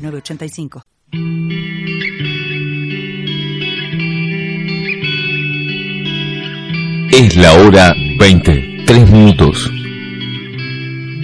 985. Es la hora 20, 3 minutos.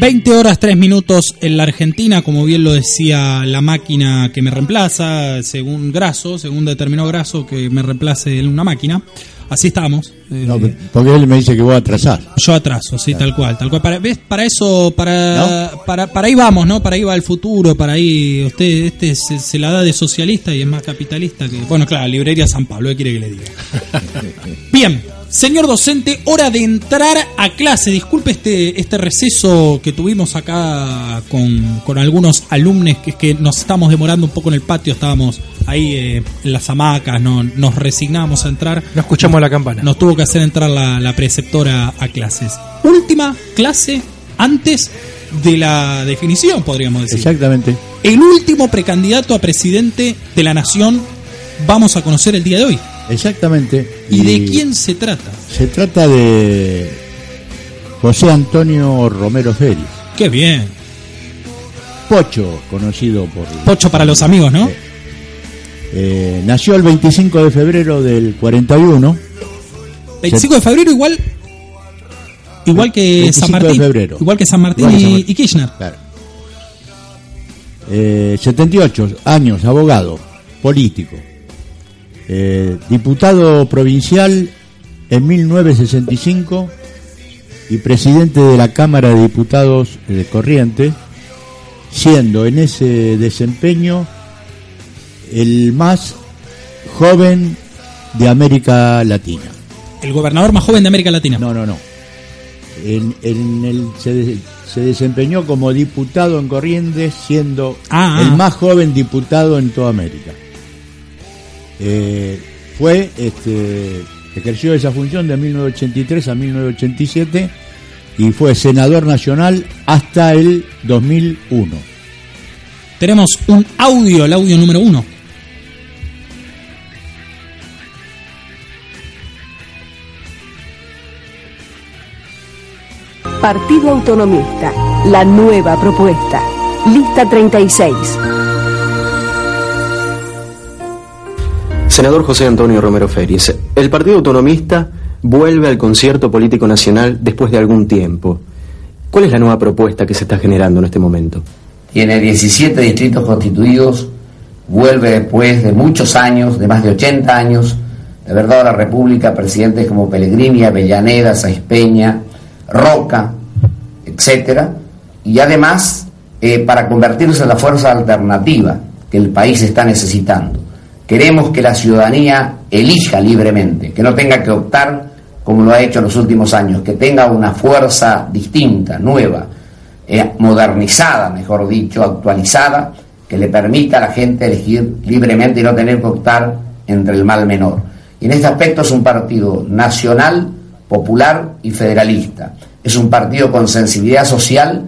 20 horas 3 minutos en la Argentina, como bien lo decía la máquina que me reemplaza, según Graso, según determinó Graso que me reemplace en una máquina. Así estamos. Eh, no, porque él me dice que voy a atrasar. Yo atraso, sí, tal cual, tal cual. Para, ¿ves? para eso, para, para, para ahí vamos, ¿no? Para ahí va el futuro, para ahí usted este se, la da de socialista y es más capitalista que... Bueno, claro, librería San Pablo, ¿qué quiere que le diga? Bien, Señor docente, hora de entrar a clase. Disculpe este, este receso que tuvimos acá con, con algunos alumnos que, que nos estamos demorando un poco en el patio. Estábamos ahí eh, en las hamacas, no, nos resignamos a entrar. No escuchamos la campana. Nos tuvo que hacer entrar la, la preceptora a clases. Última clase antes de la definición, podríamos decir. Exactamente. El último precandidato a presidente de la nación vamos a conocer el día de hoy. Exactamente. ¿Y, de quién se trata? Se trata de José Antonio Romero Félix. Qué bien. Pocho, conocido por... Pocho para los amigos, ¿no? Eh, nació el 25 de febrero del 41. 25 de febrero igual igual que San Martín. Igual que San Martín, y, Kirchner. Claro. 78 eh, años, abogado, político. Eh, diputado provincial en 1965 y presidente de la Cámara de Diputados de Corrientes, siendo en ese desempeño el más joven de América Latina. ¿El gobernador más joven de América Latina? No, no, no. En, el, se, desempeñó como diputado en Corrientes, siendo ah, el ah. más joven diputado en toda América. Eh, fue, este, ejerció esa función de 1983 a 1987 y fue senador nacional hasta el 2001. Tenemos un audio, el audio número uno. Partido Autonomista, la nueva propuesta. Lista 36. Senador José Antonio Romero Félix, el Partido Autonomista vuelve al concierto político nacional después de algún tiempo. ¿Cuál es la nueva propuesta que se está generando en este momento? Tiene 17 distritos constituidos, vuelve después de muchos años, de más de 80 años, de verdad a la República, presidentes como Pellegrini, Avellaneda, Saiz Peña, Roca, etcétera, y además eh, para convertirse en la fuerza alternativa que el país está necesitando. Queremos que la ciudadanía elija libremente, que no tenga que optar como lo ha hecho en los últimos años, que tenga una fuerza distinta, nueva, eh, modernizada, mejor dicho, actualizada, que le permita a la gente elegir libremente y no tener que optar entre el mal menor. Y en este aspecto es un partido nacional popular y federalista. Es un partido con sensibilidad social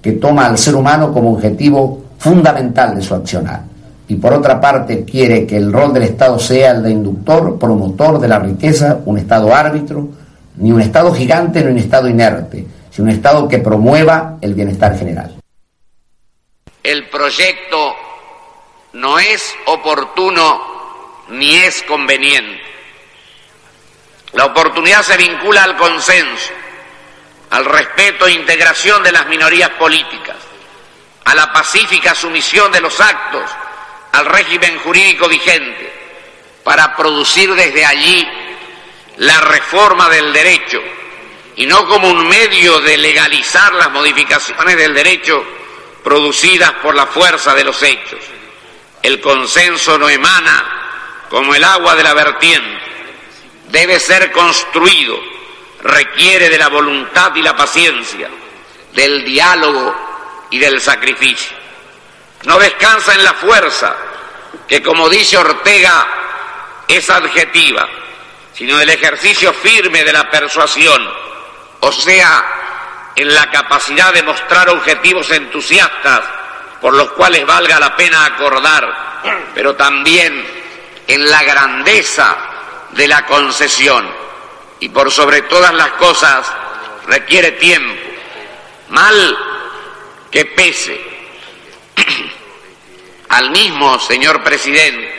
que toma al ser humano como objetivo fundamental de su accionar. Y por otra parte quiere que el rol del Estado sea el de inductor, promotor de la riqueza, un Estado árbitro, ni un Estado gigante ni un Estado inerte, sino un Estado que promueva el bienestar general. El proyecto no es oportuno ni es conveniente la oportunidad se vincula al consenso, al respeto e integración de las minorías políticas, a la pacífica sumisión de los actos al régimen jurídico vigente, para producir desde allí la reforma del derecho y no como un medio de legalizar las modificaciones del derecho producidas por la fuerza de los hechos. El consenso no emana como el agua de la vertiente debe ser construido, requiere de la voluntad y la paciencia, del diálogo y del sacrificio. No descansa en la fuerza, que como dice Ortega es adjetiva, sino el ejercicio firme de la persuasión, o sea, en la capacidad de mostrar objetivos entusiastas por los cuales valga la pena acordar, pero también en la grandeza de la concesión. Y por sobre todas las cosas requiere tiempo, mal que pese. Al mismo señor presidente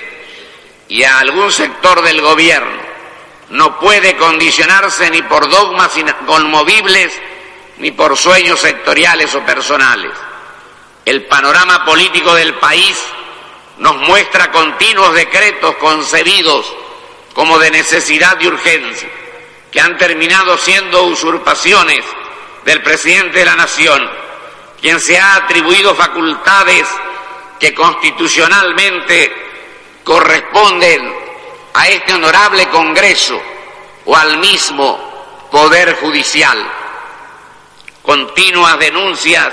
y a algún sector del gobierno no puede condicionarse ni por dogmas inconmovibles ni por sueños sectoriales o personales. El panorama político del país nos muestra continuos decretos concebidos como de necesidad y urgencia, que han terminado siendo usurpaciones del presidente de la Nación, quien se ha atribuido facultades que constitucionalmente corresponden a este honorable Congreso o al mismo Poder Judicial. Continuas denuncias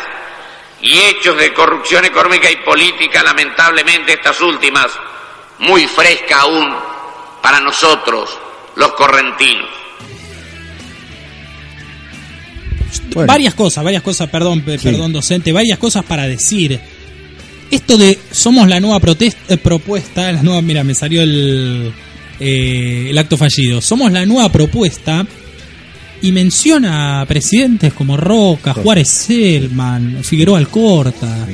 y hechos de corrupción económica y política, lamentablemente estas últimas, muy fresca aún para nosotros, los correntinos. Varias cosas, varias cosas, perdón, perdón docente, varias cosas para decir. Esto de somos la nueva eh, propuesta, la nueva, mira, me salió el, eh, el acto fallido. Somos la nueva propuesta y menciona a presidentes como Roca, Juárez Selman, Figueroa Alcorta.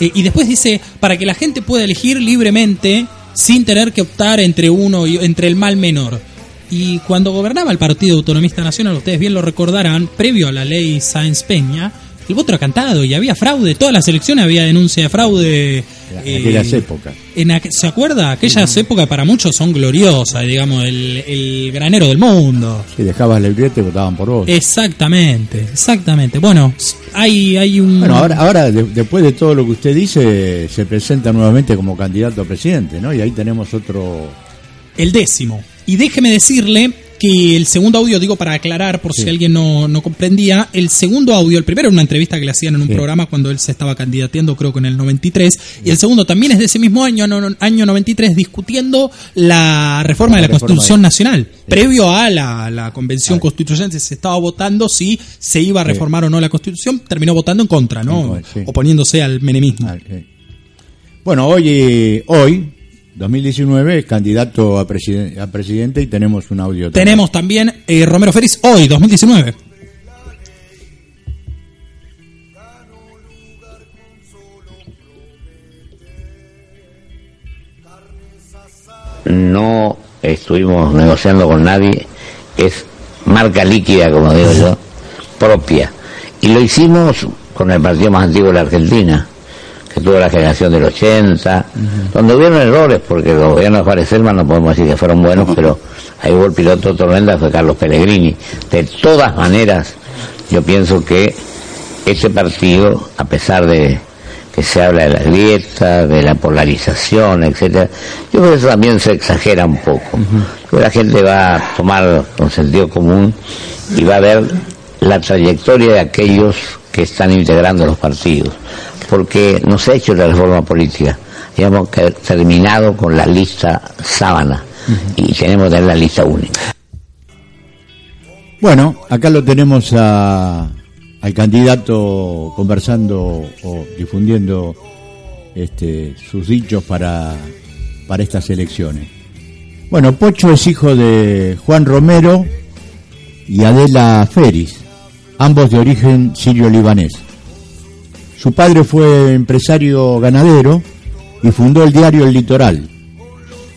Eh, y después dice, para que la gente pueda elegir libremente sin tener que optar entre uno y entre el mal menor. Y cuando gobernaba el Partido Autonomista Nacional, ustedes bien lo recordarán, previo a la ley Sáenz Peña, el voto era cantado y había fraude. Todas las elecciones había denuncia de fraude. En aquellas eh, épocas. ¿Se acuerda? Aquellas épocas para muchos son gloriosas, digamos, el, granero del mundo. Si dejabas el billete, votaban por vos. Exactamente, exactamente. Bueno, hay, hay un. Bueno, ahora, ahora después de todo lo que usted dice, se presenta nuevamente como candidato a presidente, ¿no? Y ahí tenemos otro. El décimo. Y déjeme decirle que el segundo audio, digo para aclarar por si alguien no, no, comprendía, el segundo audio, el primero era una entrevista que le hacían en un programa cuando él se estaba candidateando, creo que en el 93, y el segundo también es de ese mismo año, año 93, discutiendo la reforma de la Constitución Nacional. Previo a la, la Convención Constituyente se estaba votando si se iba a reformar o no la Constitución, terminó votando en contra, ¿no? Oponiéndose al menemismo. Bueno, hoy, hoy 2019 es candidato a, presidente y tenemos un audio. Tenemos también eh, Romero Félix hoy, 2019. No estuvimos negociando con nadie, es marca líquida, como digo yo, propia. Y lo hicimos con el partido más antiguo de la Argentina, que tuvo la generación del 80, donde hubieron errores, porque los gobiernos de Juárez Selma no podemos decir que fueron buenos, pero ahí hubo el piloto tormenta, fue Carlos Pellegrini. De todas maneras, yo pienso que ese partido, a pesar de que se habla de la grieta, de la polarización, etcétera, yo creo que eso también se exagera un poco. La gente va a tomar con sentido común y va a ver la trayectoria de aquellos que están integrando los partidos porque no se ha hecho la reforma política. Hemos terminado con la lista sábana y tenemos que la lista única. Bueno, acá lo tenemos a, al candidato conversando o difundiendo este, sus dichos para, para estas elecciones. Bueno, Pocho es hijo de Juan Romero y Adela Feris, ambos de origen sirio-libanés. Su padre fue empresario ganadero y fundó el diario El Litoral.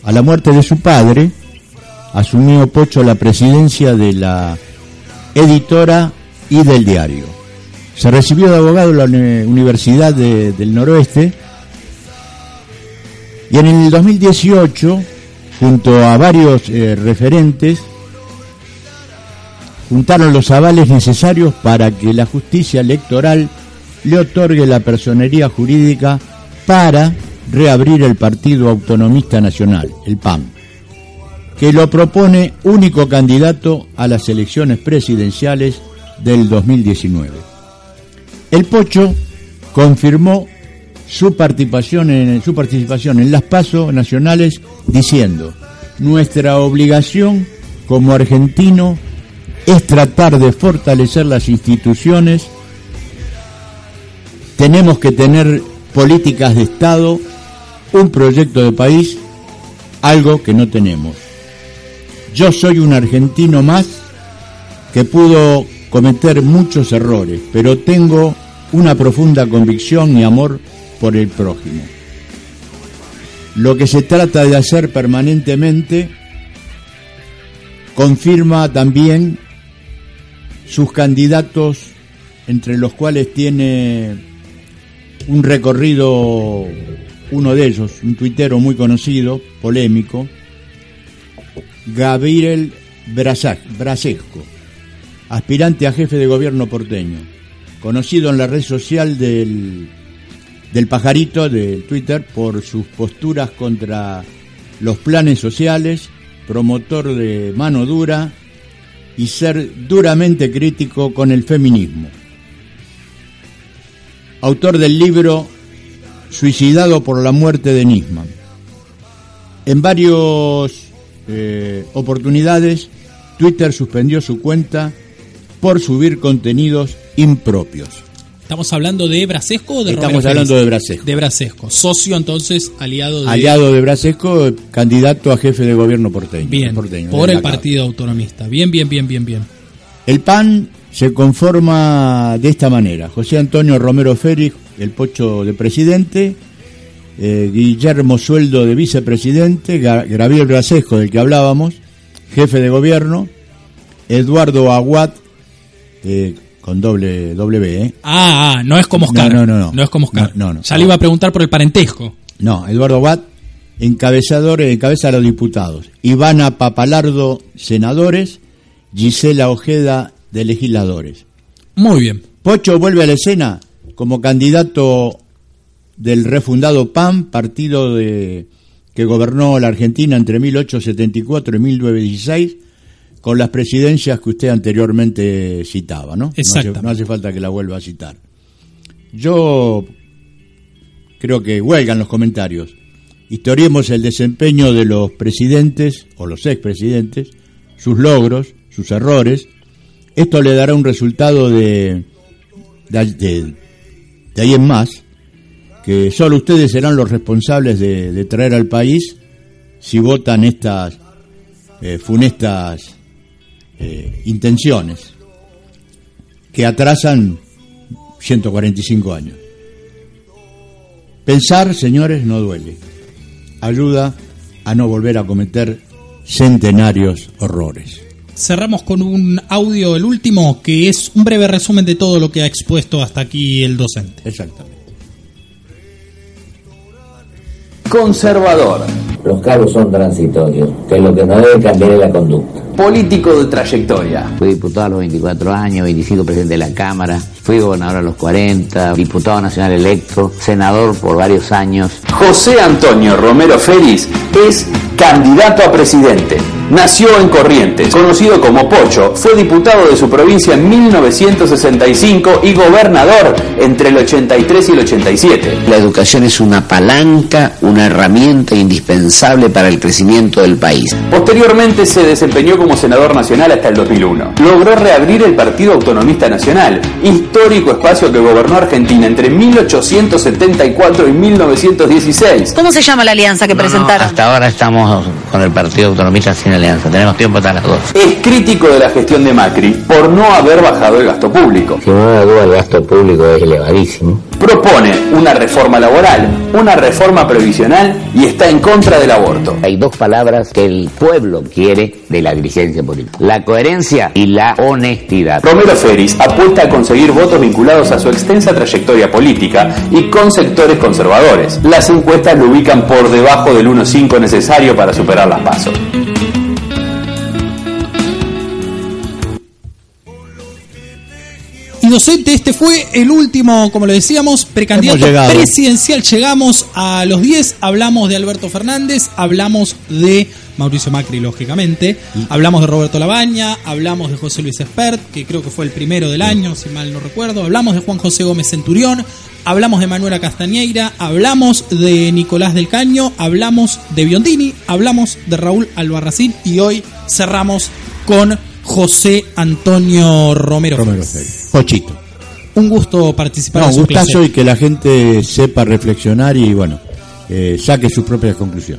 A la muerte de su padre, asumió Pocho la presidencia de la editora y del diario. Se recibió de abogado en la Universidad del Noroeste y en el 2018, junto a varios eh, referentes, juntaron los avales necesarios para que la justicia electoral le otorgue la personería jurídica para reabrir el Partido Autonomista Nacional, el PAN, que lo propone único candidato a las elecciones presidenciales del 2019. El Pocho confirmó su participación en, su participación en las pasos nacionales diciendo, nuestra obligación como argentino es tratar de fortalecer las instituciones, tenemos que tener políticas de Estado, un proyecto de país, algo que no tenemos. Yo soy un argentino más que pudo cometer muchos errores, pero tengo una profunda convicción y amor por el prójimo. Lo que se trata de hacer permanentemente confirma también sus candidatos, entre los cuales tiene un recorrido, uno de ellos, un tuitero muy conocido, polémico, Gabriel Brasesco, aspirante a jefe de gobierno porteño, conocido en la red social del, del pajarito de Twitter por sus posturas contra los planes sociales, promotor de mano dura y ser duramente crítico con el feminismo. Autor del libro Suicidado por la muerte de Nisman. En varias eh, oportunidades, Twitter suspendió su cuenta por subir contenidos impropios. ¿Estamos hablando de Brasesco o de Estamos hablando de Brasesco. De Brasesco. Socio entonces, aliado de... Aliado de Brasesco, candidato a jefe de gobierno porteño. Bien, por el Partido Autonomista. Bien, bien, bien, bien, bien. El PAN se conforma de esta manera. José Antonio Romero Félix, el pocho de presidente, eh, Guillermo Sueldo de vicepresidente, Gabriel Brasesco, del que hablábamos, jefe de gobierno, Eduardo Aguat, eh, con doble W, ¿eh? Ah, ah, no es como Oscar. No, no, no. No, es como Oscar. No, no, ya le iba a preguntar por el parentesco. No, Eduardo Watt, encabezador, encabeza a los diputados. Ivana Papalardo, senadores. Gisela Ojeda, de legisladores. Muy bien. Pocho vuelve a la escena como candidato del refundado PAN, partido de, que gobernó la Argentina entre 1874 y 1916 con las presidencias que usted anteriormente citaba, ¿no? Exacto. No, hace, falta que la vuelva a citar. Yo creo que huelgan los comentarios. Historiemos el desempeño de los presidentes o los expresidentes, sus logros, sus errores. Esto le dará un resultado de, de, ahí en más, que solo ustedes serán los responsables de, traer al país si votan estas eh, funestas eh, intenciones que atrasan 145 años. Pensar, señores, no duele. Ayuda a no volver a cometer centenarios horrores. Cerramos con un audio, el último, que es un breve resumen de todo lo que ha expuesto hasta aquí el docente. Exactamente. Conservador. Los cargos son transitorios, que lo que no debe cambiar es la conducta. Político de trayectoria. Fui diputado a los 24 años, 25 presidente de la Cámara, fui gobernador a los 40, diputado nacional electo, senador por varios años. José Antonio Romero Félix es candidato a presidente. Nació en Corrientes, conocido como Pocho, fue diputado de su provincia en 1965 y gobernador entre el 83 y el 87. La educación es una palanca, una herramienta indispensable para el crecimiento del país. Posteriormente se desempeñó como senador nacional hasta el 2001. Logró reabrir el Partido Autonomista Nacional, histórico espacio que gobernó Argentina entre 1874 y 1916. ¿Cómo se llama la alianza que presentaron? hasta ahora estamos con el Partido Autonomista sin alianza, tenemos tiempo hasta las dos. Es crítico de la gestión de Macri por no haber bajado el gasto público. Sin duda el gasto público es elevadísimo. Propone una reforma laboral, una reforma previsional y está en contra del aborto. Hay dos palabras que el pueblo quiere de la dirigencia política. La coherencia y la honestidad. Romero Feris apuesta a conseguir votos vinculados a su extensa trayectoria política y con sectores conservadores. Las encuestas lo ubican por debajo del 1.5 necesario para superar las pasos. Docente, este fue el último, como lo decíamos, precandidato llegado. presidencial. Llegamos a los 10, hablamos de Alberto Fernández, hablamos de Mauricio Macri, lógicamente, hablamos de Roberto Labaña, hablamos de José Luis Espert, que creo que fue el primero del año, si mal no recuerdo, hablamos de Juan José Gómez Centurión, hablamos de Manuela Castañeira, hablamos de Nicolás del Caño, hablamos de Biondini, hablamos de Raúl Albarracín y hoy cerramos con José Antonio Romero. Romero Félix. Pochito. Un gusto participar No, en un su gustazo clase. y que la gente sepa reflexionar y bueno, eh, saque sus propias conclusiones.